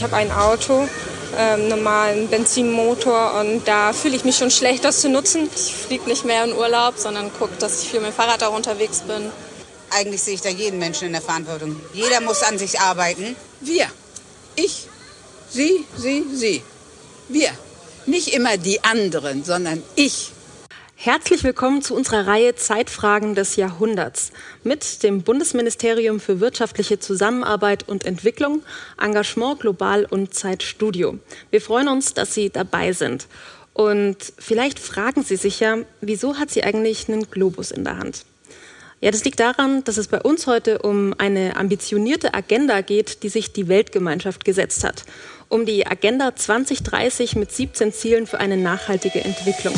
Ich habe ein Auto, ähm, normalen Benzinmotor und da fühle ich mich schon schlecht, das zu nutzen. Ich fliege nicht mehr in Urlaub, sondern gucke, dass ich viel mit dem Fahrrad auch unterwegs bin. Eigentlich sehe ich da jeden Menschen in der Verantwortung. Jeder muss an sich arbeiten. Wir. Ich. Sie, Sie, Sie. Wir. Nicht immer die anderen, sondern ich. Herzlich willkommen zu unserer Reihe Zeitfragen des Jahrhunderts mit dem Bundesministerium für wirtschaftliche Zusammenarbeit und Entwicklung, Engagement Global und Zeitstudio. Wir freuen uns, dass Sie dabei sind. Und vielleicht fragen Sie sich ja, wieso hat sie eigentlich einen Globus in der Hand? Ja, das liegt daran, dass es bei uns heute um eine ambitionierte Agenda geht, die sich die Weltgemeinschaft gesetzt hat. Um die Agenda 2030 mit 17 Zielen für eine nachhaltige Entwicklung.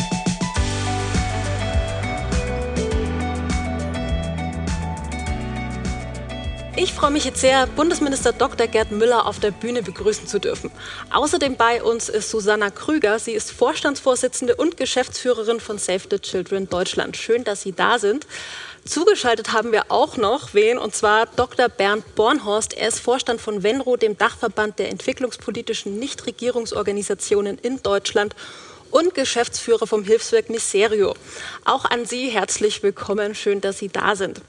Ich freue mich jetzt sehr, Bundesminister Dr. Gerd Müller auf der Bühne begrüßen zu dürfen. Außerdem bei uns ist Susanna Krüger. Sie ist Vorstandsvorsitzende und Geschäftsführerin von Save the Children Deutschland. Schön, dass Sie da sind. Zugeschaltet haben wir auch noch wen, und zwar Dr. Bernd Bornhorst. Er ist Vorstand von Venro, dem Dachverband der entwicklungspolitischen Nichtregierungsorganisationen in Deutschland und Geschäftsführer vom Hilfswerk Miserio. Auch an Sie herzlich willkommen. Schön, dass Sie da sind.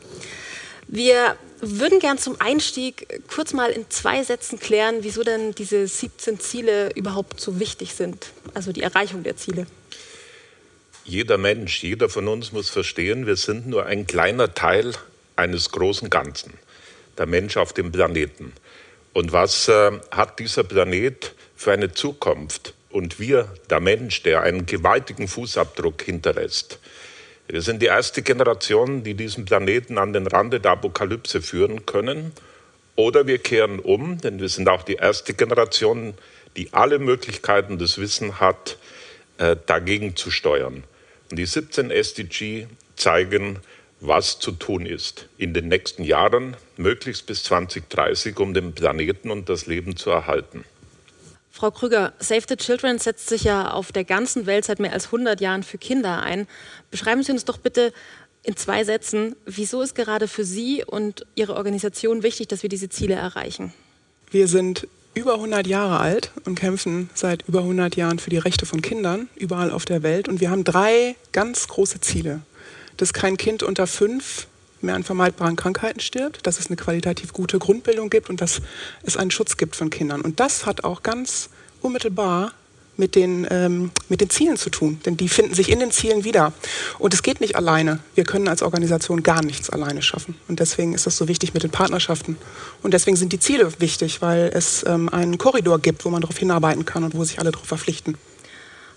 Wir würden gern zum Einstieg kurz mal in zwei Sätzen klären, wieso denn diese 17 Ziele überhaupt so wichtig sind, also die Erreichung der Ziele. Jeder Mensch, jeder von uns muss verstehen, wir sind nur ein kleiner Teil eines großen Ganzen, der Mensch auf dem Planeten. Und was äh, hat dieser Planet für eine Zukunft? Und wir, der Mensch, der einen gewaltigen Fußabdruck hinterlässt. Wir sind die erste Generation, die diesen Planeten an den Rande der Apokalypse führen können. Oder wir kehren um, denn wir sind auch die erste Generation, die alle Möglichkeiten des Wissens hat, äh, dagegen zu steuern. Und die 17 SDG zeigen, was zu tun ist in den nächsten Jahren, möglichst bis 2030, um den Planeten und das Leben zu erhalten. Frau Krüger, Save the Children setzt sich ja auf der ganzen Welt seit mehr als 100 Jahren für Kinder ein. Beschreiben Sie uns doch bitte in zwei Sätzen, wieso ist gerade für Sie und Ihre Organisation wichtig, dass wir diese Ziele erreichen? Wir sind über 100 Jahre alt und kämpfen seit über 100 Jahren für die Rechte von Kindern überall auf der Welt. Und wir haben drei ganz große Ziele. Dass kein Kind unter fünf mehr an vermeidbaren Krankheiten stirbt, dass es eine qualitativ gute Grundbildung gibt und dass es einen Schutz gibt von Kindern. Und das hat auch ganz unmittelbar mit den, ähm, mit den Zielen zu tun, denn die finden sich in den Zielen wieder. Und es geht nicht alleine. Wir können als Organisation gar nichts alleine schaffen. Und deswegen ist es so wichtig mit den Partnerschaften. Und deswegen sind die Ziele wichtig, weil es ähm, einen Korridor gibt, wo man darauf hinarbeiten kann und wo sich alle darauf verpflichten.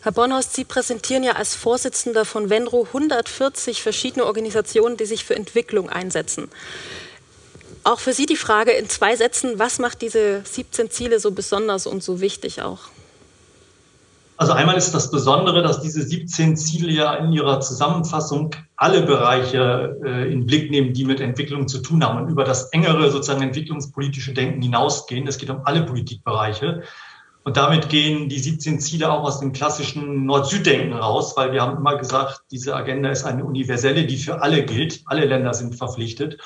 Herr Bornhorst, Sie präsentieren ja als Vorsitzender von Venro 140 verschiedene Organisationen, die sich für Entwicklung einsetzen. Auch für Sie die Frage in zwei Sätzen, was macht diese 17 Ziele so besonders und so wichtig auch? Also einmal ist das Besondere, dass diese 17 Ziele ja in ihrer Zusammenfassung alle Bereiche äh, in Blick nehmen, die mit Entwicklung zu tun haben und über das engere sozusagen entwicklungspolitische Denken hinausgehen. Es geht um alle Politikbereiche. Und damit gehen die 17 Ziele auch aus dem klassischen Nord-Süd-Denken raus, weil wir haben immer gesagt, diese Agenda ist eine universelle, die für alle gilt. Alle Länder sind verpflichtet.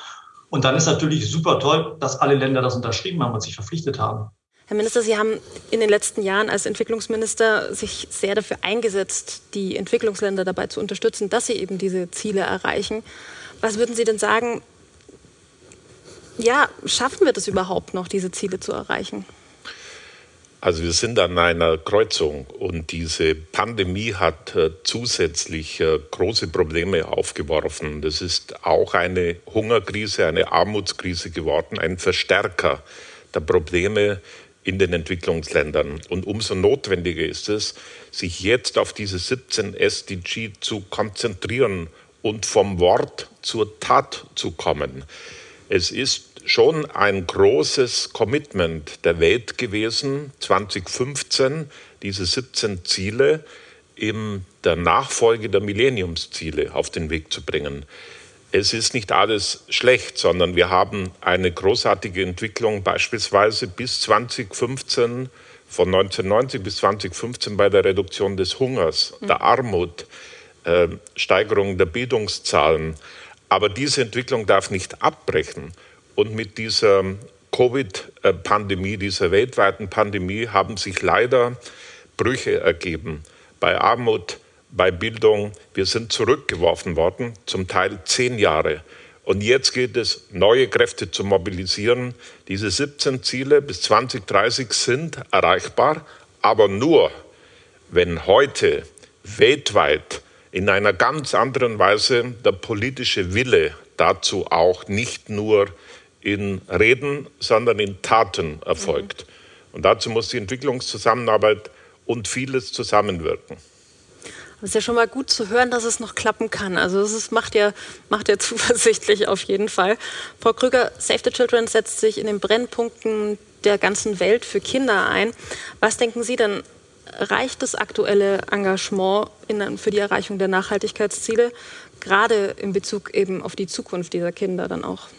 Und dann ist natürlich super toll, dass alle Länder das unterschrieben haben und sich verpflichtet haben. Herr Minister, Sie haben in den letzten Jahren als Entwicklungsminister sich sehr dafür eingesetzt, die Entwicklungsländer dabei zu unterstützen, dass sie eben diese Ziele erreichen. Was würden Sie denn sagen, ja, schaffen wir das überhaupt noch, diese Ziele zu erreichen? Also wir sind an einer Kreuzung und diese Pandemie hat äh, zusätzlich äh, große Probleme aufgeworfen. Das ist auch eine Hungerkrise, eine Armutskrise geworden, ein Verstärker der Probleme in den Entwicklungsländern. Und umso notwendiger ist es, sich jetzt auf diese 17 SDG zu konzentrieren und vom Wort zur Tat zu kommen. Es ist schon ein großes Commitment der Welt gewesen, 2015 diese 17 Ziele in der Nachfolge der Millenniumsziele auf den Weg zu bringen. Es ist nicht alles schlecht, sondern wir haben eine großartige Entwicklung beispielsweise bis 2015 von 1990 bis 2015 bei der Reduktion des Hungers, der mhm. Armut, äh, Steigerung der Bildungszahlen. Aber diese Entwicklung darf nicht abbrechen. Und mit dieser Covid-Pandemie, dieser weltweiten Pandemie, haben sich leider Brüche ergeben bei Armut, bei Bildung. Wir sind zurückgeworfen worden, zum Teil zehn Jahre. Und jetzt geht es, neue Kräfte zu mobilisieren. Diese 17 Ziele bis 2030 sind erreichbar, aber nur, wenn heute weltweit in einer ganz anderen Weise der politische Wille dazu auch nicht nur in Reden, sondern in Taten erfolgt. Mhm. Und dazu muss die Entwicklungszusammenarbeit und vieles zusammenwirken. Es ist ja schon mal gut zu hören, dass es noch klappen kann. Also es macht ja, macht ja zuversichtlich auf jeden Fall. Frau Krüger, Save the Children setzt sich in den Brennpunkten der ganzen Welt für Kinder ein. Was denken Sie denn, reicht das aktuelle Engagement in, für die Erreichung der Nachhaltigkeitsziele, gerade in Bezug eben auf die Zukunft dieser Kinder dann auch?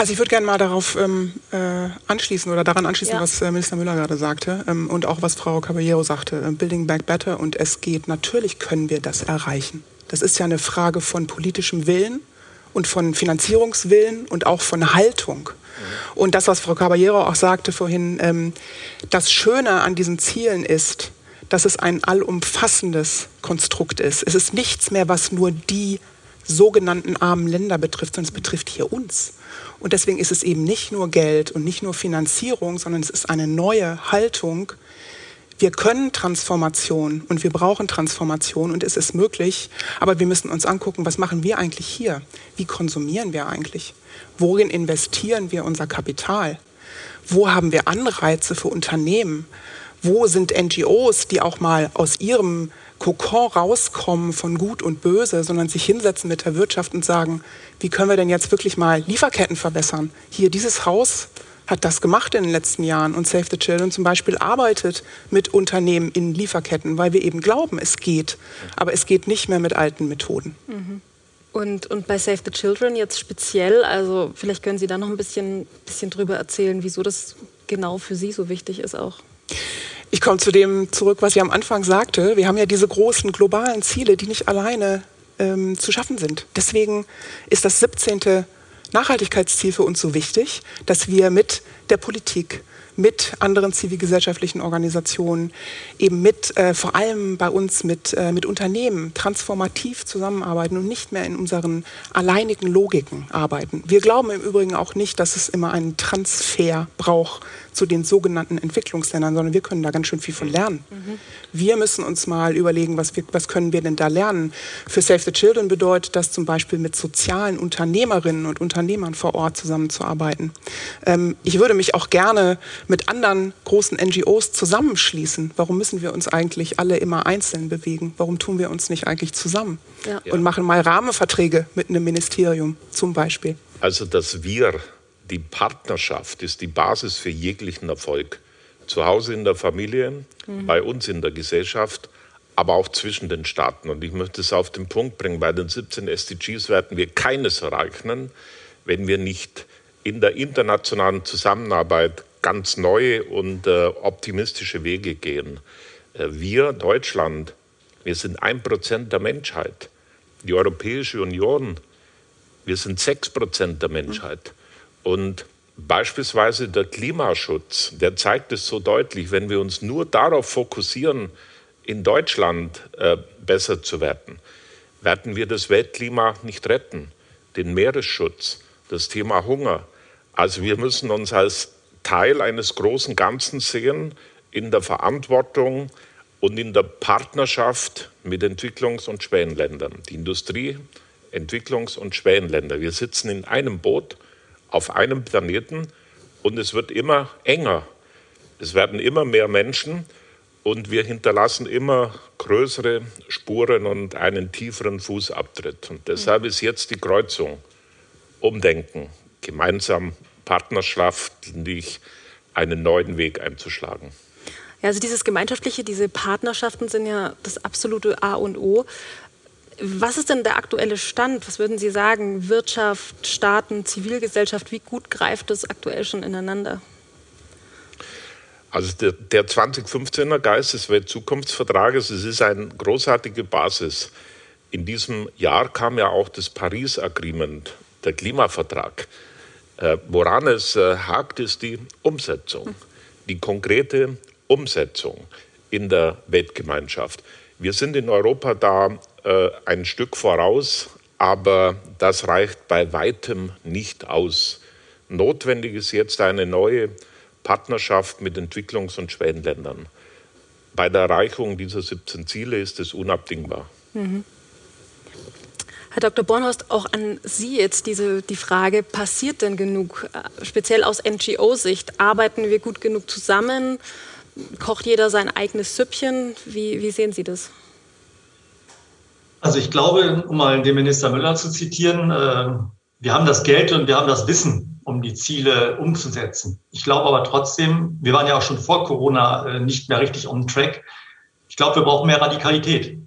Also ich würde gerne mal darauf ähm, äh, anschließen oder daran anschließen, ja. was äh, Minister Müller gerade sagte ähm, und auch was Frau Caballero sagte, äh, Building Back Better und es geht, natürlich können wir das erreichen. Das ist ja eine Frage von politischem Willen und von Finanzierungswillen und auch von Haltung. Und das, was Frau Caballero auch sagte vorhin, ähm, das Schöne an diesen Zielen ist, dass es ein allumfassendes Konstrukt ist. Es ist nichts mehr, was nur die sogenannten armen Länder betrifft, sondern es betrifft hier uns. Und deswegen ist es eben nicht nur Geld und nicht nur Finanzierung, sondern es ist eine neue Haltung. Wir können Transformation und wir brauchen Transformation und es ist möglich, aber wir müssen uns angucken, was machen wir eigentlich hier? Wie konsumieren wir eigentlich? Worin investieren wir unser Kapital? Wo haben wir Anreize für Unternehmen? Wo sind NGOs, die auch mal aus ihrem Kokon rauskommen von Gut und Böse, sondern sich hinsetzen mit der Wirtschaft und sagen, wie können wir denn jetzt wirklich mal Lieferketten verbessern? Hier, dieses Haus hat das gemacht in den letzten Jahren und Save the Children zum Beispiel arbeitet mit Unternehmen in Lieferketten, weil wir eben glauben, es geht. Aber es geht nicht mehr mit alten Methoden. Mhm. Und, und bei Save the Children jetzt speziell, also vielleicht können Sie da noch ein bisschen, bisschen drüber erzählen, wieso das genau für Sie so wichtig ist auch. Ich komme zu dem zurück, was ich am Anfang sagte. Wir haben ja diese großen globalen Ziele, die nicht alleine ähm, zu schaffen sind. Deswegen ist das 17. Nachhaltigkeitsziel für uns so wichtig, dass wir mit der Politik, mit anderen zivilgesellschaftlichen Organisationen, eben mit, äh, vor allem bei uns mit, äh, mit Unternehmen transformativ zusammenarbeiten und nicht mehr in unseren alleinigen Logiken arbeiten. Wir glauben im Übrigen auch nicht, dass es immer einen Transfer braucht zu den sogenannten Entwicklungsländern, sondern wir können da ganz schön viel von lernen. Mhm. Wir müssen uns mal überlegen, was, wir, was können wir denn da lernen. Für Save the Children bedeutet das zum Beispiel mit sozialen Unternehmerinnen und Unternehmern vor Ort zusammenzuarbeiten. Ähm, ich würde mich auch gerne mit anderen großen NGOs zusammenschließen. Warum müssen wir uns eigentlich alle immer einzeln bewegen? Warum tun wir uns nicht eigentlich zusammen ja. und machen mal Rahmenverträge mit einem Ministerium zum Beispiel? Also, dass wir die Partnerschaft ist die Basis für jeglichen Erfolg. Zu Hause in der Familie, mhm. bei uns in der Gesellschaft, aber auch zwischen den Staaten. Und ich möchte es auf den Punkt bringen, bei den 17 SDGs werden wir keines erreichen, wenn wir nicht in der internationalen Zusammenarbeit ganz neue und äh, optimistische Wege gehen. Äh, wir, Deutschland, wir sind ein Prozent der Menschheit. Die Europäische Union, wir sind sechs Prozent der Menschheit. Und beispielsweise der Klimaschutz, der zeigt es so deutlich, wenn wir uns nur darauf fokussieren, in Deutschland äh, besser zu werden, werden wir das Weltklima nicht retten. Den Meeresschutz, das Thema Hunger. Also wir müssen uns als Teil eines großen Ganzen sehen, in der Verantwortung und in der Partnerschaft mit Entwicklungs- und Schwellenländern. Die Industrie, Entwicklungs- und Schwellenländer. Wir sitzen in einem Boot auf einem Planeten und es wird immer enger. Es werden immer mehr Menschen und wir hinterlassen immer größere Spuren und einen tieferen Fußabtritt. Und deshalb ist jetzt die Kreuzung Umdenken, gemeinsam partnerschaftlich einen neuen Weg einzuschlagen. Ja, also dieses Gemeinschaftliche, diese Partnerschaften sind ja das absolute A und O. Was ist denn der aktuelle Stand? Was würden Sie sagen? Wirtschaft, Staaten, Zivilgesellschaft, wie gut greift das aktuell schon ineinander? Also der, der 2015er Geist des Weltzukunftsvertrages, es ist eine großartige Basis. In diesem Jahr kam ja auch das Paris Agreement, der Klimavertrag. Äh, woran es äh, hakt, ist die Umsetzung, die konkrete Umsetzung in der Weltgemeinschaft. Wir sind in Europa da äh, ein Stück voraus, aber das reicht bei weitem nicht aus. Notwendig ist jetzt eine neue Partnerschaft mit Entwicklungs- und Schwellenländern. Bei der Erreichung dieser 17 Ziele ist es unabdingbar. Mhm. Herr Dr. Bornhorst, auch an Sie jetzt diese, die Frage, passiert denn genug, äh, speziell aus NGO-Sicht? Arbeiten wir gut genug zusammen? Kocht jeder sein eigenes Süppchen? Wie, wie sehen Sie das? Also ich glaube, um mal den Minister Müller zu zitieren, äh, wir haben das Geld und wir haben das Wissen, um die Ziele umzusetzen. Ich glaube aber trotzdem, wir waren ja auch schon vor Corona äh, nicht mehr richtig on track. Ich glaube, wir brauchen mehr Radikalität.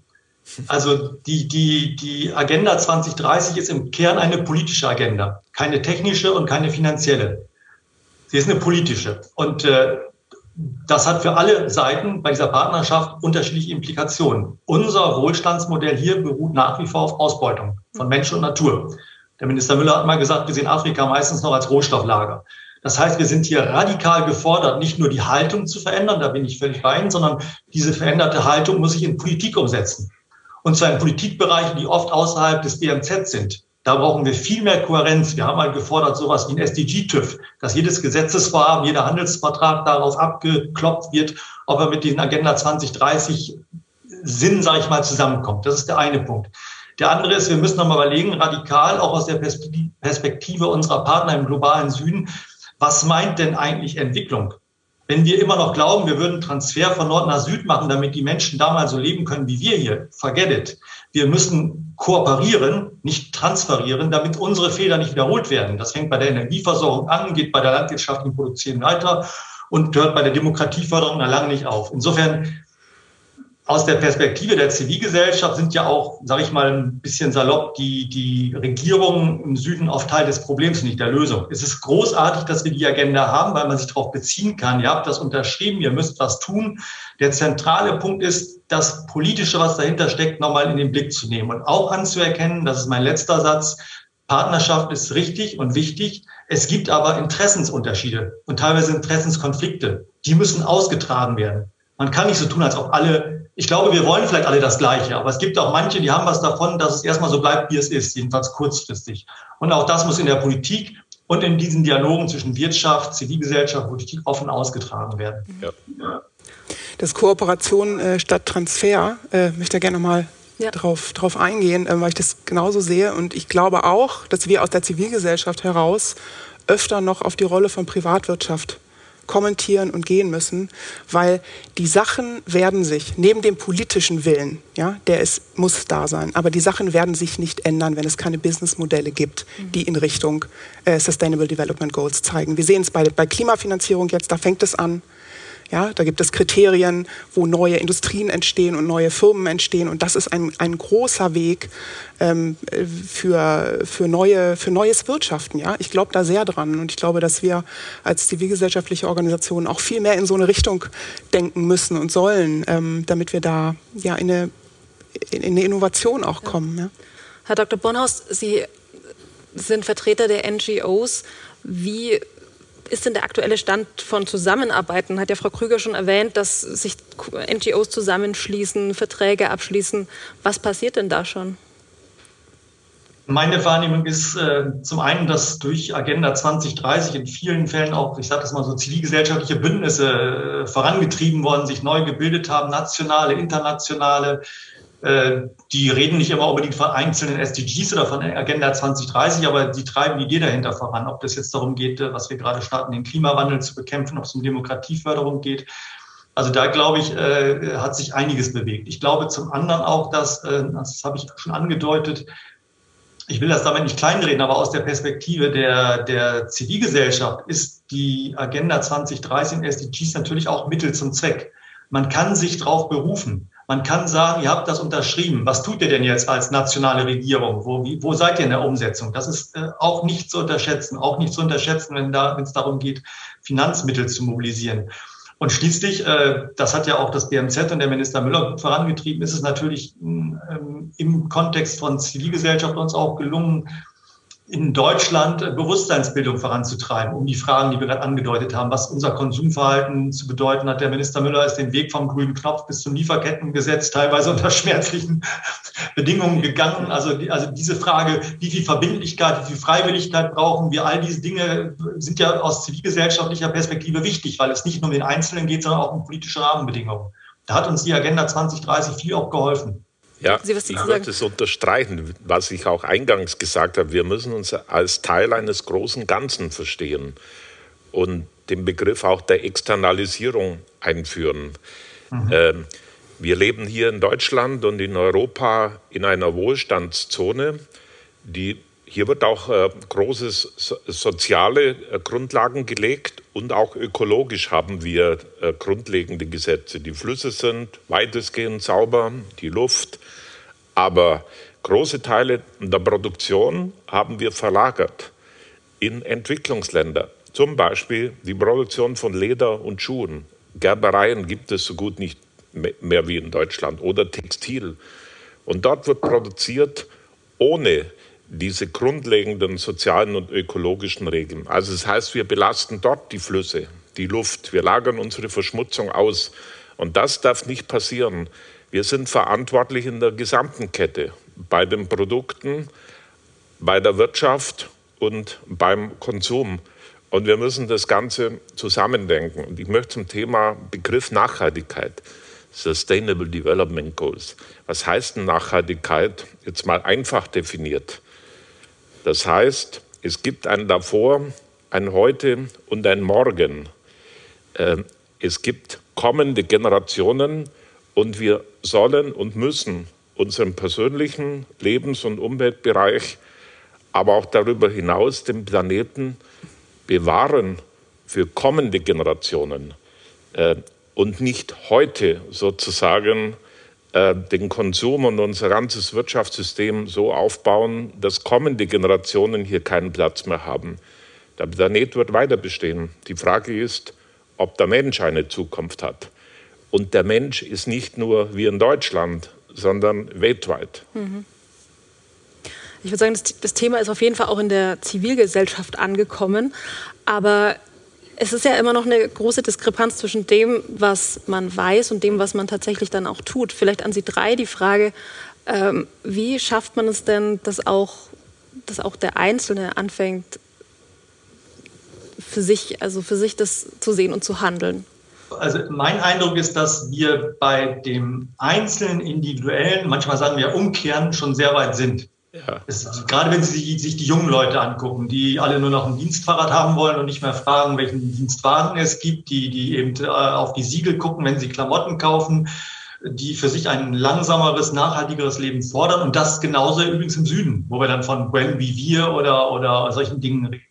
Also die, die, die Agenda 2030 ist im Kern eine politische Agenda, keine technische und keine finanzielle. Sie ist eine politische. Und äh, das hat für alle Seiten bei dieser Partnerschaft unterschiedliche Implikationen. Unser Wohlstandsmodell hier beruht nach wie vor auf Ausbeutung von Mensch und Natur. Der Minister Müller hat mal gesagt, wir sehen Afrika meistens noch als Rohstofflager. Das heißt, wir sind hier radikal gefordert, nicht nur die Haltung zu verändern, da bin ich völlig rein, sondern diese veränderte Haltung muss sich in Politik umsetzen und zwar in Politikbereichen, die oft außerhalb des BMZ sind. Da brauchen wir viel mehr Kohärenz. Wir haben mal gefordert, sowas wie ein SDG-TÜV, dass jedes Gesetzesvorhaben, jeder Handelsvertrag darauf abgeklopft wird, ob er mit diesen Agenda 2030 Sinn, sage ich mal, zusammenkommt. Das ist der eine Punkt. Der andere ist, wir müssen nochmal überlegen, radikal, auch aus der Perspektive unserer Partner im globalen Süden, was meint denn eigentlich Entwicklung? Wenn wir immer noch glauben, wir würden Transfer von Nord nach Süd machen, damit die Menschen da mal so leben können wie wir hier, forget it. Wir müssen kooperieren, nicht transferieren, damit unsere Fehler nicht wiederholt werden. Das fängt bei der Energieversorgung an, geht bei der landwirtschaftlichen Produktion weiter und hört bei der Demokratieförderung lange nicht auf. Insofern aus der Perspektive der Zivilgesellschaft sind ja auch, sage ich mal, ein bisschen salopp die, die Regierungen im Süden oft Teil des Problems, nicht der Lösung. Es ist großartig, dass wir die Agenda haben, weil man sich darauf beziehen kann. Ihr habt das unterschrieben, ihr müsst was tun. Der zentrale Punkt ist, das Politische, was dahinter steckt, nochmal in den Blick zu nehmen und auch anzuerkennen, das ist mein letzter Satz, Partnerschaft ist richtig und wichtig. Es gibt aber Interessensunterschiede und teilweise Interessenskonflikte. Die müssen ausgetragen werden. Man kann nicht so tun, als ob alle ich glaube, wir wollen vielleicht alle das Gleiche, aber es gibt auch manche, die haben was davon, dass es erstmal so bleibt, wie es ist, jedenfalls kurzfristig. Und auch das muss in der Politik und in diesen Dialogen zwischen Wirtschaft, Zivilgesellschaft, Politik offen ausgetragen werden. Ja. Das Kooperation äh, statt Transfer äh, möchte ich gerne nochmal ja. drauf, drauf eingehen, äh, weil ich das genauso sehe. Und ich glaube auch, dass wir aus der Zivilgesellschaft heraus öfter noch auf die Rolle von Privatwirtschaft kommentieren und gehen müssen, weil die Sachen werden sich, neben dem politischen Willen, ja, der ist, muss da sein, aber die Sachen werden sich nicht ändern, wenn es keine Businessmodelle gibt, die in Richtung äh, Sustainable Development Goals zeigen. Wir sehen es bei, bei Klimafinanzierung jetzt, da fängt es an. Ja, da gibt es Kriterien, wo neue Industrien entstehen und neue Firmen entstehen. Und das ist ein, ein großer Weg ähm, für, für, neue, für neues Wirtschaften. Ja? Ich glaube da sehr dran. Und ich glaube, dass wir als zivilgesellschaftliche Organisation auch viel mehr in so eine Richtung denken müssen und sollen, ähm, damit wir da ja, in, eine, in eine Innovation auch kommen. Ja. Herr Dr. Bonhaus, Sie sind Vertreter der NGOs. Wie ist denn der aktuelle Stand von Zusammenarbeiten? Hat ja Frau Krüger schon erwähnt, dass sich NGOs zusammenschließen, Verträge abschließen. Was passiert denn da schon? Meine Wahrnehmung ist äh, zum einen, dass durch Agenda 2030 in vielen Fällen auch, ich sage das mal so, zivilgesellschaftliche Bündnisse äh, vorangetrieben worden, sich neu gebildet haben, nationale, internationale, die reden nicht immer unbedingt von einzelnen SDGs oder von Agenda 2030, aber die treiben die Idee dahinter voran. Ob das jetzt darum geht, äh, was wir gerade starten, den Klimawandel zu bekämpfen, ob es um Demokratieförderung geht. Also da glaube ich, äh, hat sich einiges bewegt. Ich glaube zum anderen auch, dass, das habe ich schon angedeutet, ich will das damit nicht kleinreden, aber aus der Perspektive der, der Zivilgesellschaft ist die Agenda 2030 in SDGs natürlich auch Mittel zum Zweck. Man kann sich darauf berufen. Man kann sagen, ihr habt das unterschrieben. Was tut ihr denn jetzt als nationale Regierung? Wo, wie, wo seid ihr in der Umsetzung? Das ist äh, auch nicht zu unterschätzen, auch nicht zu unterschätzen, wenn da, es darum geht, Finanzmittel zu mobilisieren. Und schließlich, äh, das hat ja auch das BMZ und der Minister Müller gut vorangetrieben, ist es natürlich ähm, im Kontext von Zivilgesellschaft uns auch gelungen, in Deutschland Bewusstseinsbildung voranzutreiben, um die Fragen, die wir gerade angedeutet haben, was unser Konsumverhalten zu bedeuten hat. Der Minister Müller ist den Weg vom grünen Knopf bis zum Lieferkettengesetz teilweise unter schmerzlichen Bedingungen gegangen. Also, also diese Frage, wie viel Verbindlichkeit, wie viel Freiwilligkeit brauchen wir, all diese Dinge sind ja aus zivilgesellschaftlicher Perspektive wichtig, weil es nicht nur um den Einzelnen geht, sondern auch um politische Rahmenbedingungen. Da hat uns die Agenda 2030 viel auch geholfen. Ja, ich würde es unterstreichen, was ich auch eingangs gesagt habe. Wir müssen uns als Teil eines großen Ganzen verstehen und den Begriff auch der Externalisierung einführen. Mhm. Ähm, wir leben hier in Deutschland und in Europa in einer Wohlstandszone, die hier wird auch äh, großes so, soziale äh, Grundlagen gelegt und auch ökologisch haben wir äh, grundlegende Gesetze. Die Flüsse sind weitestgehend sauber, die Luft, aber große Teile der Produktion haben wir verlagert in Entwicklungsländer. Zum Beispiel die Produktion von Leder und Schuhen. Gerbereien gibt es so gut nicht mehr wie in Deutschland oder Textil. Und dort wird produziert ohne diese grundlegenden sozialen und ökologischen Regeln. Also das heißt, wir belasten dort die Flüsse, die Luft, wir lagern unsere Verschmutzung aus. Und das darf nicht passieren. Wir sind verantwortlich in der gesamten Kette, bei den Produkten, bei der Wirtschaft und beim Konsum. Und wir müssen das Ganze zusammendenken. Und ich möchte zum Thema Begriff Nachhaltigkeit, Sustainable Development Goals. Was heißt denn Nachhaltigkeit? Jetzt mal einfach definiert. Das heißt, es gibt ein Davor, ein Heute und ein Morgen. Ähm, es gibt kommende Generationen und wir sollen und müssen unseren persönlichen Lebens- und Umweltbereich, aber auch darüber hinaus den Planeten bewahren für kommende Generationen äh, und nicht heute sozusagen den Konsum und unser ganzes Wirtschaftssystem so aufbauen, dass kommende Generationen hier keinen Platz mehr haben. Der Planet wird weiter bestehen. Die Frage ist, ob der Mensch eine Zukunft hat. Und der Mensch ist nicht nur wie in Deutschland, sondern weltweit. Mhm. Ich würde sagen, das, Thema ist auf jeden Fall auch in der Zivilgesellschaft angekommen. Aber es ist ja immer noch eine große Diskrepanz zwischen dem, was man weiß und dem, was man tatsächlich dann auch tut. Vielleicht an Sie drei die Frage, ähm, wie schafft man es denn, dass auch, dass auch der Einzelne anfängt, für sich, also für sich das zu sehen und zu handeln? Also mein Eindruck ist, dass wir bei dem einzelnen Individuellen, manchmal sagen wir umkehren, schon sehr weit sind. Ja. Es, gerade wenn Sie sich die jungen Leute angucken, die alle nur noch ein Dienstfahrrad haben wollen und nicht mehr fragen, welchen Dienstwagen es gibt, die, die eben äh, auf die Siegel gucken, wenn sie Klamotten kaufen, die für sich ein langsameres, nachhaltigeres Leben fordern. Und das genauso übrigens im Süden, wo wir dann von When wie wir oder, oder solchen Dingen reden.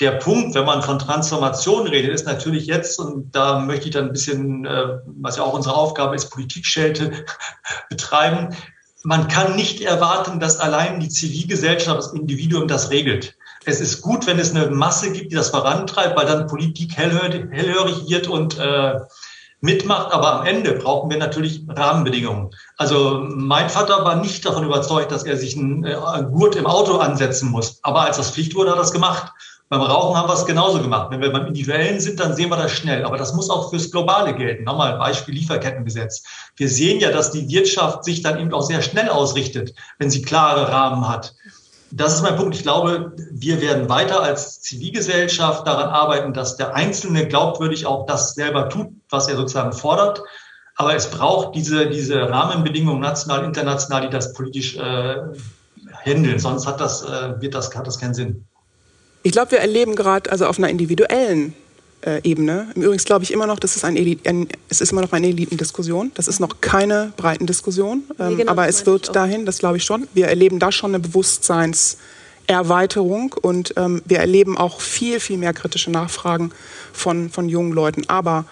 Der Punkt, wenn man von Transformation redet, ist natürlich jetzt, und da möchte ich dann ein bisschen, äh, was ja auch unsere Aufgabe ist, Politikschelte betreiben, man kann nicht erwarten, dass allein die Zivilgesellschaft, das Individuum das regelt. Es ist gut, wenn es eine Masse gibt, die das vorantreibt, weil dann Politik hellhörig wird und äh, mitmacht. Aber am Ende brauchen wir natürlich Rahmenbedingungen. Also mein Vater war nicht davon überzeugt, dass er sich ein äh, Gurt im Auto ansetzen muss. Aber als das Pflicht wurde, hat er das gemacht. Beim Rauchen haben wir es genauso gemacht. Wenn wir beim Individuellen sind, dann sehen wir das schnell. Aber das muss auch fürs Globale gelten. Nochmal Beispiel Lieferkettengesetz. Wir sehen ja, dass die Wirtschaft sich dann eben auch sehr schnell ausrichtet, wenn sie klare Rahmen hat. Das ist mein Punkt. Ich glaube, wir werden weiter als Zivilgesellschaft daran arbeiten, dass der Einzelne glaubwürdig auch das selber tut, was er sozusagen fordert. Aber es braucht diese, diese Rahmenbedingungen national, international, die das politisch äh, handeln. Sonst hat das, äh, wird das, hat das keinen Sinn. Ich glaube, wir erleben gerade, also auf einer individuellen äh, Ebene, im Übrigen glaube ich immer noch, das ist ein, ein, es ist immer noch eine Elitendiskussion. Das ist noch keine Breitendiskussion, ähm, nee, genau, aber es wird dahin, das glaube ich schon. Wir erleben da schon eine Bewusstseinserweiterung und ähm, wir erleben auch viel, viel mehr kritische Nachfragen von, von jungen Leuten. Aber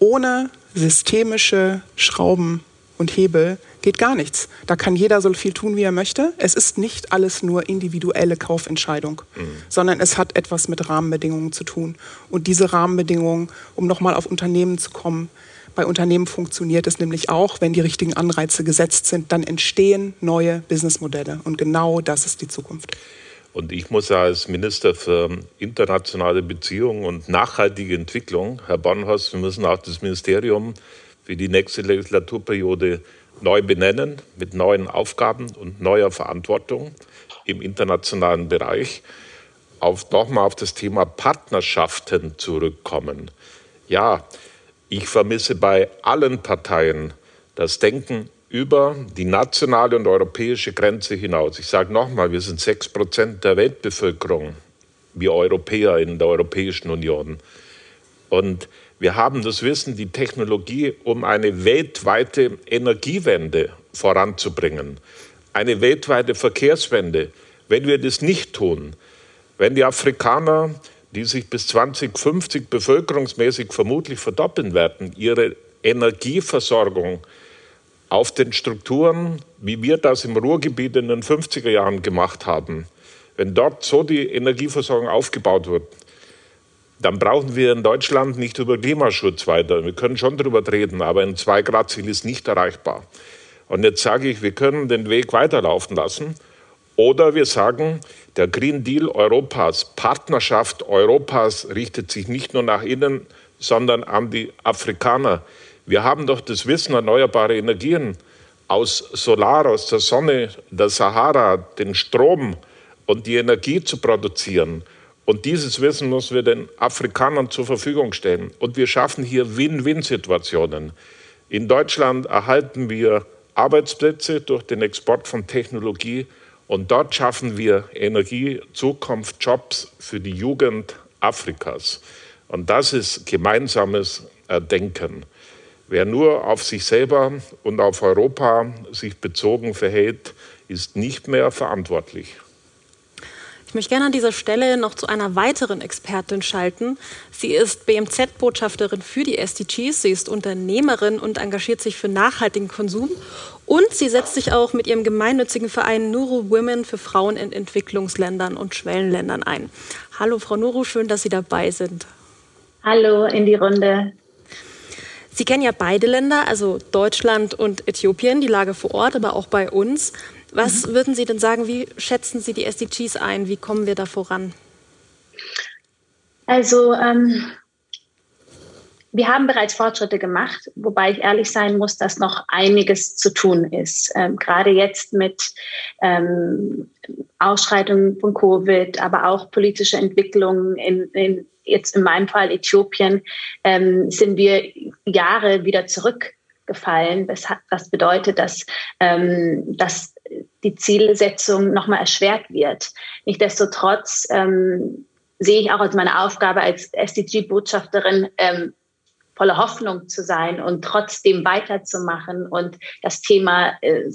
ohne systemische Schrauben und Hebel geht gar nichts. Da kann jeder so viel tun, wie er möchte. Es ist nicht alles nur individuelle Kaufentscheidung, mhm. sondern es hat etwas mit Rahmenbedingungen zu tun. Und diese Rahmenbedingungen, um nochmal auf Unternehmen zu kommen, bei Unternehmen funktioniert es nämlich auch, wenn die richtigen Anreize gesetzt sind, dann entstehen neue Businessmodelle. Und genau das ist die Zukunft. Und ich muss als Minister für internationale Beziehungen und nachhaltige Entwicklung, Herr Bornhorst, wir müssen auch das Ministerium für die nächste Legislaturperiode neu benennen, mit neuen Aufgaben und neuer Verantwortung im internationalen Bereich. Auf, nochmal auf das Thema Partnerschaften zurückkommen. Ja, ich vermisse bei allen Parteien das Denken über die nationale und europäische Grenze hinaus. Ich sage nochmal, wir sind sechs Prozent der Weltbevölkerung, wir Europäer in der Europäischen Union. Und wir haben das Wissen, die Technologie, um eine weltweite Energiewende voranzubringen, eine weltweite Verkehrswende. Wenn wir das nicht tun, wenn die Afrikaner, die sich bis 2050 bevölkerungsmäßig vermutlich verdoppeln werden, ihre Energieversorgung auf den Strukturen, wie wir das im Ruhrgebiet in den 50er Jahren gemacht haben, wenn dort so die Energieversorgung aufgebaut wird, dann brauchen wir in Deutschland nicht über Klimaschutz weiter. Wir können schon darüber reden, aber ein Zwei-Grad-Ziel ist nicht erreichbar. Und jetzt sage ich, wir können den Weg weiterlaufen lassen. Oder wir sagen, der Green Deal Europas, Partnerschaft Europas richtet sich nicht nur nach innen, sondern an die Afrikaner. Wir haben doch das Wissen, erneuerbare Energien aus Solar, aus der Sonne, der Sahara, den Strom und die Energie zu produzieren. Und dieses Wissen müssen wir den Afrikanern zur Verfügung stellen. Und wir schaffen hier Win-Win-Situationen. In Deutschland erhalten wir Arbeitsplätze durch den Export von Technologie und dort schaffen wir Energie, Zukunft, Jobs für die Jugend Afrikas. Und das ist gemeinsames Denken. Wer nur auf sich selber und auf Europa sich bezogen verhält, ist nicht mehr verantwortlich. Möchte gerne an dieser Stelle noch zu einer weiteren Expertin schalten. Sie ist BMZ-Botschafterin für die SDGs, sie ist Unternehmerin und engagiert sich für nachhaltigen Konsum. Und sie setzt sich auch mit ihrem gemeinnützigen Verein Nuru Women für Frauen in Entwicklungsländern und Schwellenländern ein. Hallo, Frau Nuru, schön, dass Sie dabei sind. Hallo in die Runde. Sie kennen ja beide Länder, also Deutschland und Äthiopien, die Lage vor Ort, aber auch bei uns. Was mhm. würden Sie denn sagen, wie schätzen Sie die SDGs ein? Wie kommen wir da voran? Also ähm, wir haben bereits Fortschritte gemacht, wobei ich ehrlich sein muss, dass noch einiges zu tun ist. Ähm, gerade jetzt mit ähm, Ausschreitungen von Covid, aber auch politische Entwicklungen in, in jetzt in meinem Fall Äthiopien, ähm, sind wir Jahre wieder zurückgefallen. Was bedeutet, dass, ähm, dass die Zielsetzung nochmal erschwert wird. Nichtsdestotrotz ähm, sehe ich auch als meine Aufgabe als SDG-Botschafterin, ähm, voller Hoffnung zu sein und trotzdem weiterzumachen und das Thema äh,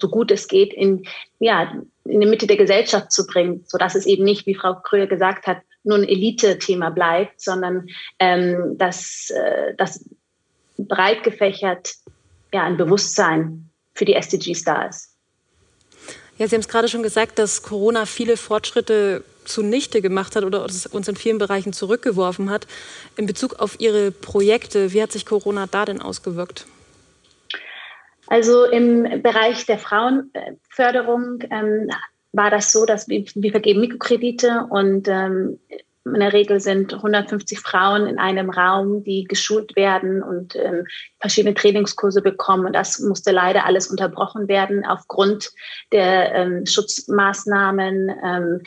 so gut es geht in ja in die Mitte der Gesellschaft zu bringen, so dass es eben nicht, wie Frau Kröger gesagt hat, nur ein Elite-Thema bleibt, sondern ähm, dass äh, das breit gefächert ja ein Bewusstsein für die SDGs da ist. Ja, Sie haben es gerade schon gesagt, dass Corona viele Fortschritte zunichte gemacht hat oder uns in vielen Bereichen zurückgeworfen hat. In Bezug auf Ihre Projekte, wie hat sich Corona da denn ausgewirkt? Also im Bereich der Frauenförderung ähm, war das so, dass wir, wir vergeben Mikrokredite und ähm, in der Regel sind 150 Frauen in einem Raum, die geschult werden und ähm, verschiedene Trainingskurse bekommen. Und das musste leider alles unterbrochen werden aufgrund der ähm, Schutzmaßnahmen. Ähm,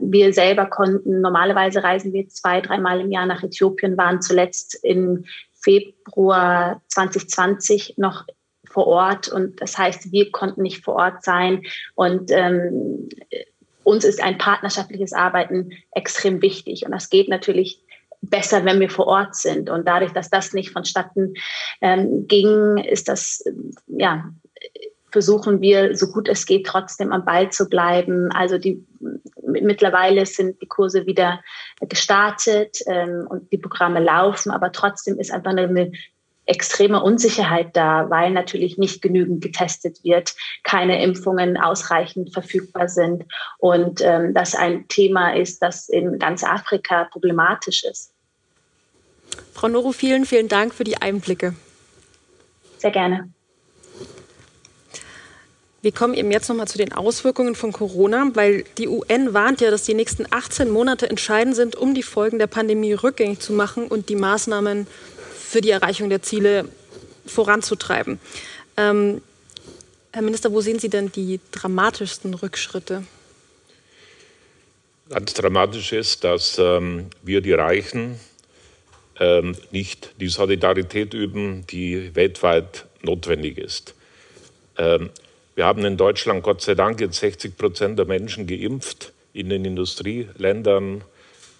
wir selber konnten, normalerweise reisen wir zwei, dreimal im Jahr nach Äthiopien, waren zuletzt im Februar 2020 noch vor Ort und das heißt, wir konnten nicht vor Ort sein und ähm, uns ist ein partnerschaftliches Arbeiten extrem wichtig. Und das geht natürlich besser, wenn wir vor Ort sind. Und dadurch, dass das nicht vonstatten ähm, ging, ist das, ja, versuchen wir, so gut es geht, trotzdem am Ball zu bleiben. Also die mittlerweile sind die Kurse wieder gestartet ähm, und die Programme laufen, aber trotzdem ist einfach eine extreme Unsicherheit da, weil natürlich nicht genügend getestet wird, keine Impfungen ausreichend verfügbar sind und ähm, das ein Thema ist, das in ganz Afrika problematisch ist. Frau Noro, vielen, vielen Dank für die Einblicke. Sehr gerne. Wir kommen eben jetzt nochmal zu den Auswirkungen von Corona, weil die UN warnt ja, dass die nächsten 18 Monate entscheidend sind, um die Folgen der Pandemie rückgängig zu machen und die Maßnahmen für die Erreichung der Ziele voranzutreiben. Ähm, Herr Minister, wo sehen Sie denn die dramatischsten Rückschritte? Ganz dramatisch ist, dass ähm, wir die Reichen ähm, nicht die Solidarität üben, die weltweit notwendig ist. Ähm, wir haben in Deutschland Gott sei Dank jetzt 60 Prozent der Menschen geimpft. In den Industrieländern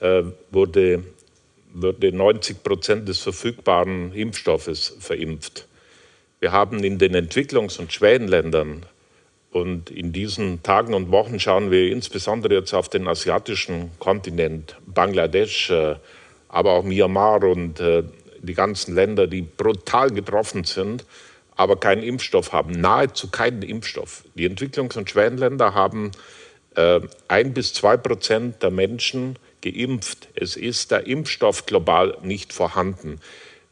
äh, wurde, wurde 90 Prozent des verfügbaren Impfstoffes verimpft. Wir haben in den Entwicklungs- und Schwellenländern und in diesen Tagen und Wochen schauen wir insbesondere jetzt auf den asiatischen Kontinent, Bangladesch, äh, aber auch Myanmar und äh, die ganzen Länder, die brutal getroffen sind aber keinen Impfstoff haben, nahezu keinen Impfstoff. Die Entwicklungs- und Schwellenländer haben äh, ein bis zwei Prozent der Menschen geimpft. Es ist der Impfstoff global nicht vorhanden.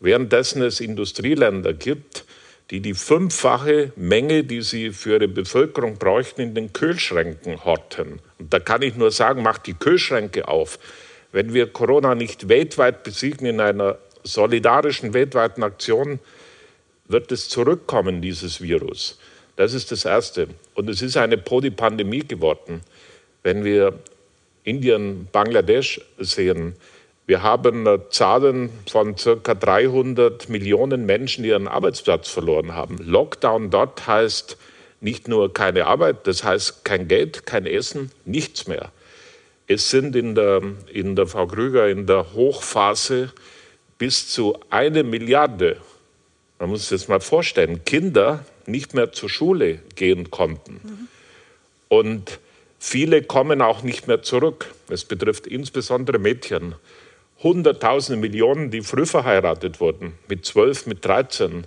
Währenddessen es Industrieländer gibt, die die fünffache Menge, die sie für ihre Bevölkerung bräuchten, in den Kühlschränken horten. Und da kann ich nur sagen, macht die Kühlschränke auf. Wenn wir Corona nicht weltweit besiegen in einer solidarischen weltweiten Aktion, wird es zurückkommen, dieses Virus. Das ist das Erste. Und es ist eine Polypandemie geworden. Wenn wir Indien, Bangladesch sehen, wir haben Zahlen von circa 300 Millionen Menschen, die ihren Arbeitsplatz verloren haben. Lockdown dort heißt nicht nur keine Arbeit, das heißt kein Geld, kein Essen, nichts mehr. Es sind in der, in der Frau Krüger in der Hochphase bis zu eine Milliarde man muss sich das mal vorstellen, Kinder nicht mehr zur Schule gehen konnten. Mhm. Und viele kommen auch nicht mehr zurück. Es betrifft insbesondere Mädchen. Hunderttausende Millionen, die früh verheiratet wurden, mit zwölf, mit dreizehn.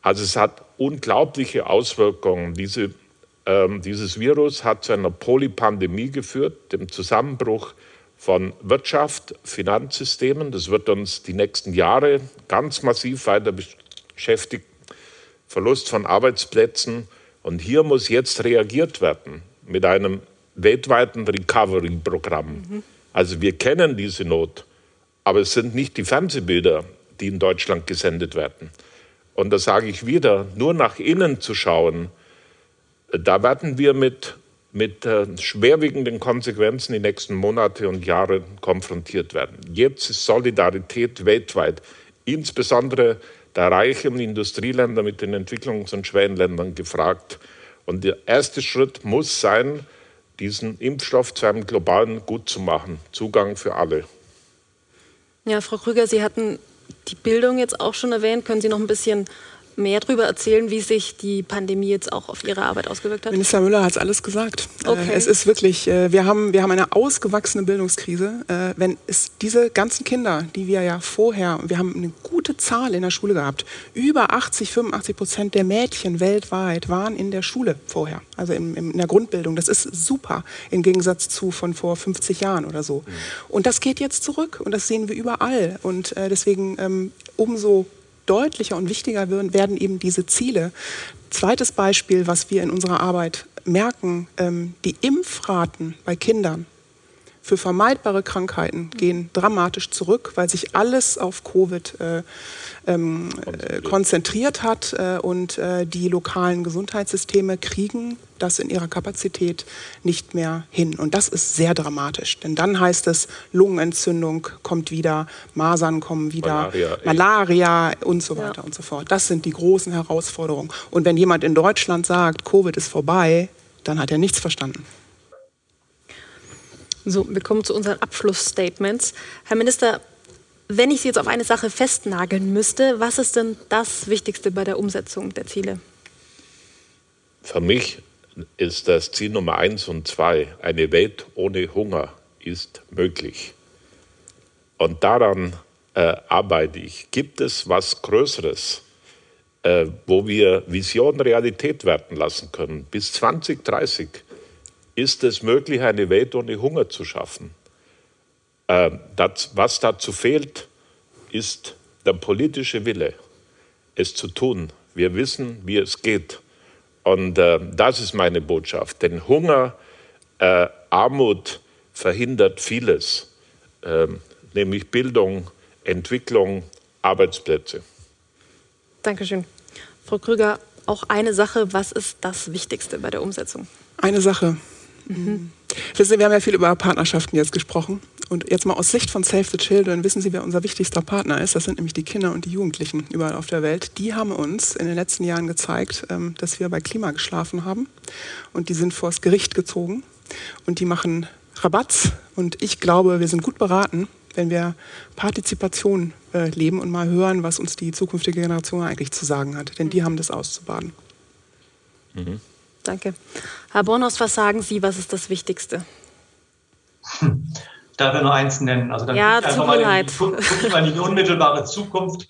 Also es hat unglaubliche Auswirkungen. Diese, ähm, dieses Virus hat zu einer Polypandemie geführt, dem Zusammenbruch von Wirtschaft, Finanzsystemen. Das wird uns die nächsten Jahre ganz massiv weiter beschäftigt, Verlust von Arbeitsplätzen. Und hier muss jetzt reagiert werden mit einem weltweiten Recovery-Programm. Mhm. Also wir kennen diese Not, aber es sind nicht die Fernsehbilder, die in Deutschland gesendet werden. Und da sage ich wieder, nur nach innen zu schauen, da werden wir mit, mit äh, schwerwiegenden Konsequenzen die nächsten Monate und Jahre konfrontiert werden. Jetzt ist Solidarität weltweit, insbesondere der reichen Industrieländer mit den Entwicklungs- und Schwellenländern gefragt. Und der erste Schritt muss sein, diesen Impfstoff zu einem globalen Gut zu machen. Zugang für alle. Ja, Frau Krüger, Sie hatten die Bildung jetzt auch schon erwähnt. Können Sie noch ein bisschen mehr darüber erzählen, wie sich die Pandemie jetzt auch auf Ihre Arbeit ausgewirkt hat? Minister Müller hat es alles gesagt. Äh, okay. Es ist wirklich, äh, wir haben, wir haben eine ausgewachsene Bildungskrise. Äh, wenn es diese ganzen Kinder, die wir ja vorher, wir haben eine gute Zahl in der Schule gehabt, über 80, 85 Prozent der Mädchen weltweit waren in der Schule vorher, also in, in der Grundbildung. Das ist super im Gegensatz zu von vor 50 Jahren oder so. Mhm. Und das geht jetzt zurück und das sehen wir überall. Und deswegen ähm, umso deutlicher und wichtiger werden eben diese Ziele. Zweites Beispiel, was wir in unserer Arbeit merken, ähm, die Impfraten bei Kindern für vermeidbare Krankheiten gehen dramatisch zurück, weil sich alles auf Covid äh, ähm, konzentriert. konzentriert. hat äh, und äh, die lokalen Gesundheitssysteme kriegen das in ihrer Kapazität nicht mehr hin. Und das ist sehr dramatisch, denn dann heißt es, Lungenentzündung kommt wieder, Masern kommen wieder, Malaria, Malaria und so weiter ja. und so fort. Das sind die großen Herausforderungen. Und wenn jemand in Deutschland sagt, Covid ist vorbei, dann hat er nichts verstanden. So, wir kommen zu unseren Abschlussstatements. Herr Minister, wenn ich Sie jetzt auf eine Sache festnageln müsste, was ist denn das Wichtigste bei der Umsetzung der Ziele? Für mich ist das Ziel Nummer eins und zwei, eine Welt ohne Hunger ist möglich. Und daran äh, arbeite ich. Gibt es was Größeres, äh, wo wir Vision Realität werden lassen können? Bis 2030 ist es möglich, eine Welt ohne Hunger zu schaffen. Äh, das, was dazu fehlt, ist der politische Wille, es zu tun. Wir wissen, wie es geht. Und äh, das ist meine Botschaft. Denn Hunger, äh, Armut verhindert vieles, äh, nämlich Bildung, Entwicklung, Arbeitsplätze. Dankeschön. Frau Krüger, auch eine Sache, was ist das Wichtigste bei der Umsetzung? Eine Sache. Mhm. Wissen Sie, wir haben ja viel über Partnerschaften jetzt gesprochen. Und jetzt mal aus Sicht von Save the Children wissen Sie, wer unser wichtigster Partner ist. Das sind nämlich die Kinder und die Jugendlichen überall auf der Welt. Die haben uns in den letzten Jahren gezeigt, ähm, dass wir bei Klima geschlafen haben. Und die sind vors Gericht gezogen. Und die machen Rabatz. Und ich glaube, wir sind gut beraten, wenn wir Partizipation äh, leben und mal hören, was uns die zukünftige Generation eigentlich zu sagen hat. Denn die haben das auszubaden. Mhm. Danke. Herr Bornhaus, was sagen Sie, was ist das Wichtigste? Hm. Darf ich nur eins nennen? Also dann ja, einfach mal in, die, mal in die unmittelbare Zukunft.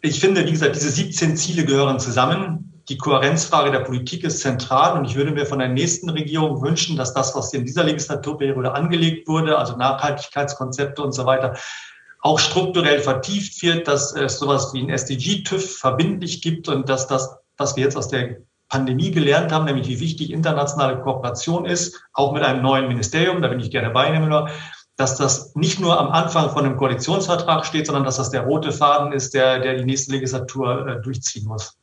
Ich finde, wie gesagt, diese 17 Ziele gehören zusammen. Die Kohärenzfrage der Politik ist zentral und ich würde mir von der nächsten Regierung wünschen, dass das, was in dieser Legislaturperiode angelegt wurde, also Nachhaltigkeitskonzepte und so weiter, auch strukturell vertieft wird, dass es sowas wie ein SDG-TÜV verbindlich gibt und dass das, was wir jetzt aus der Pandemie gelernt haben, nämlich wie wichtig internationale Kooperation ist, auch mit einem neuen Ministerium, da bin ich gerne bei Ihnen, dass das nicht nur am Anfang von einem Koalitionsvertrag steht, sondern dass das der rote Faden ist, der, der die nächste Legislatur äh, durchziehen muss.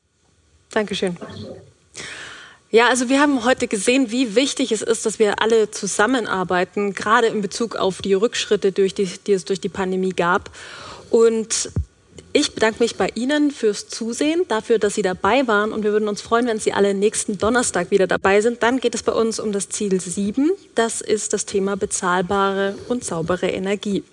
Dankeschön. Ja, also wir haben heute gesehen, wie wichtig es ist, dass wir alle zusammenarbeiten, gerade in Bezug auf die Rückschritte, durch die, die es durch die Pandemie gab. Und ich bedanke mich bei Ihnen fürs Zusehen, dafür, dass Sie dabei waren und wir würden uns freuen, wenn Sie alle nächsten Donnerstag wieder dabei sind. Dann geht es bei uns um das Ziel 7. Das ist das Thema bezahlbare und saubere Energie.